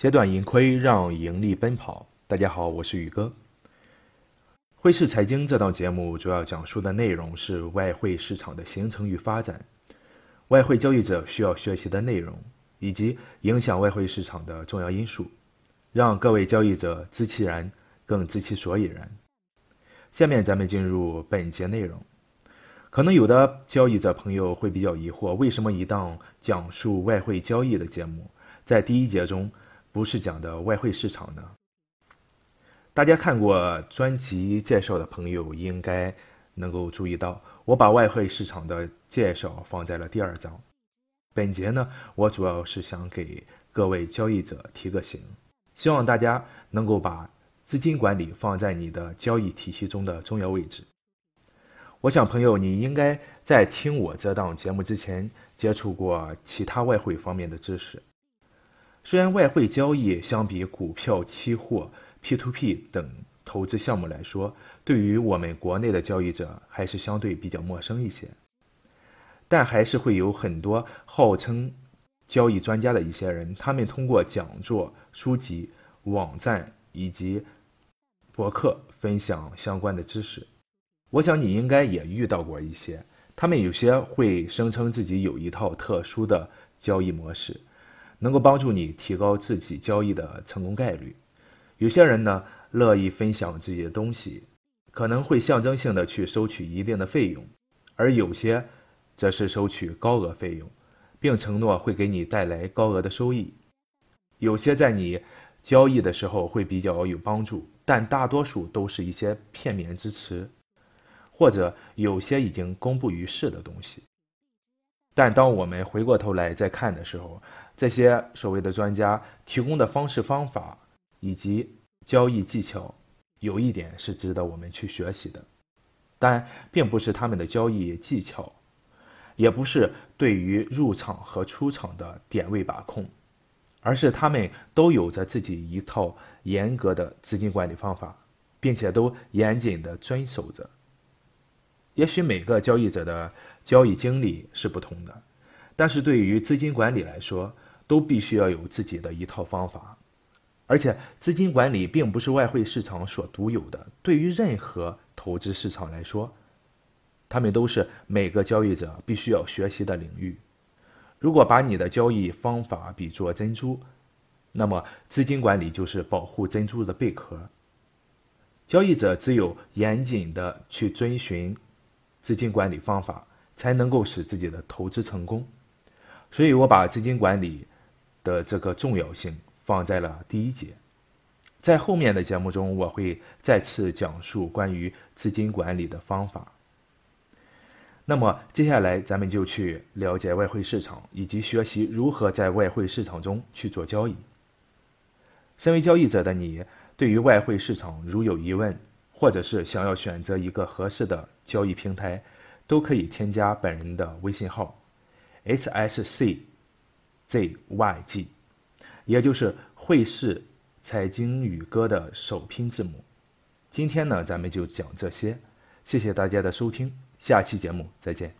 截断盈亏，让盈利奔跑。大家好，我是宇哥。汇市财经这档节目主要讲述的内容是外汇市场的形成与发展，外汇交易者需要学习的内容，以及影响外汇市场的重要因素，让各位交易者知其然，更知其所以然。下面咱们进入本节内容。可能有的交易者朋友会比较疑惑，为什么一档讲述外汇交易的节目，在第一节中不是讲的外汇市场呢？大家看过专辑介绍的朋友应该能够注意到，我把外汇市场的介绍放在了第二章。本节呢，我主要是想给各位交易者提个醒，希望大家能够把资金管理放在你的交易体系中的重要位置。我想，朋友，你应该在听我这档节目之前接触过其他外汇方面的知识。虽然外汇交易相比股票、期货，P2P 等投资项目来说，对于我们国内的交易者还是相对比较陌生一些，但还是会有很多号称交易专家的一些人，他们通过讲座、书籍、网站以及博客分享相关的知识。我想你应该也遇到过一些，他们有些会声称自己有一套特殊的交易模式，能够帮助你提高自己交易的成功概率。有些人呢乐意分享自己的东西，可能会象征性的去收取一定的费用，而有些则是收取高额费用，并承诺会给你带来高额的收益。有些在你交易的时候会比较有帮助，但大多数都是一些片面之词，或者有些已经公布于世的东西。但当我们回过头来再看的时候，这些所谓的专家提供的方式方法。以及交易技巧，有一点是值得我们去学习的，但并不是他们的交易技巧，也不是对于入场和出场的点位把控，而是他们都有着自己一套严格的资金管理方法，并且都严谨的遵守着。也许每个交易者的交易经历是不同的，但是对于资金管理来说，都必须要有自己的一套方法。而且，资金管理并不是外汇市场所独有的。对于任何投资市场来说，他们都是每个交易者必须要学习的领域。如果把你的交易方法比作珍珠，那么资金管理就是保护珍珠的贝壳。交易者只有严谨的去遵循资金管理方法，才能够使自己的投资成功。所以我把资金管理的这个重要性。放在了第一节，在后面的节目中，我会再次讲述关于资金管理的方法。那么接下来，咱们就去了解外汇市场，以及学习如何在外汇市场中去做交易。身为交易者的你，对于外汇市场如有疑问，或者是想要选择一个合适的交易平台，都可以添加本人的微信号：h s c z y g。也就是汇市财经宇哥的首拼字母。今天呢，咱们就讲这些。谢谢大家的收听，下期节目再见。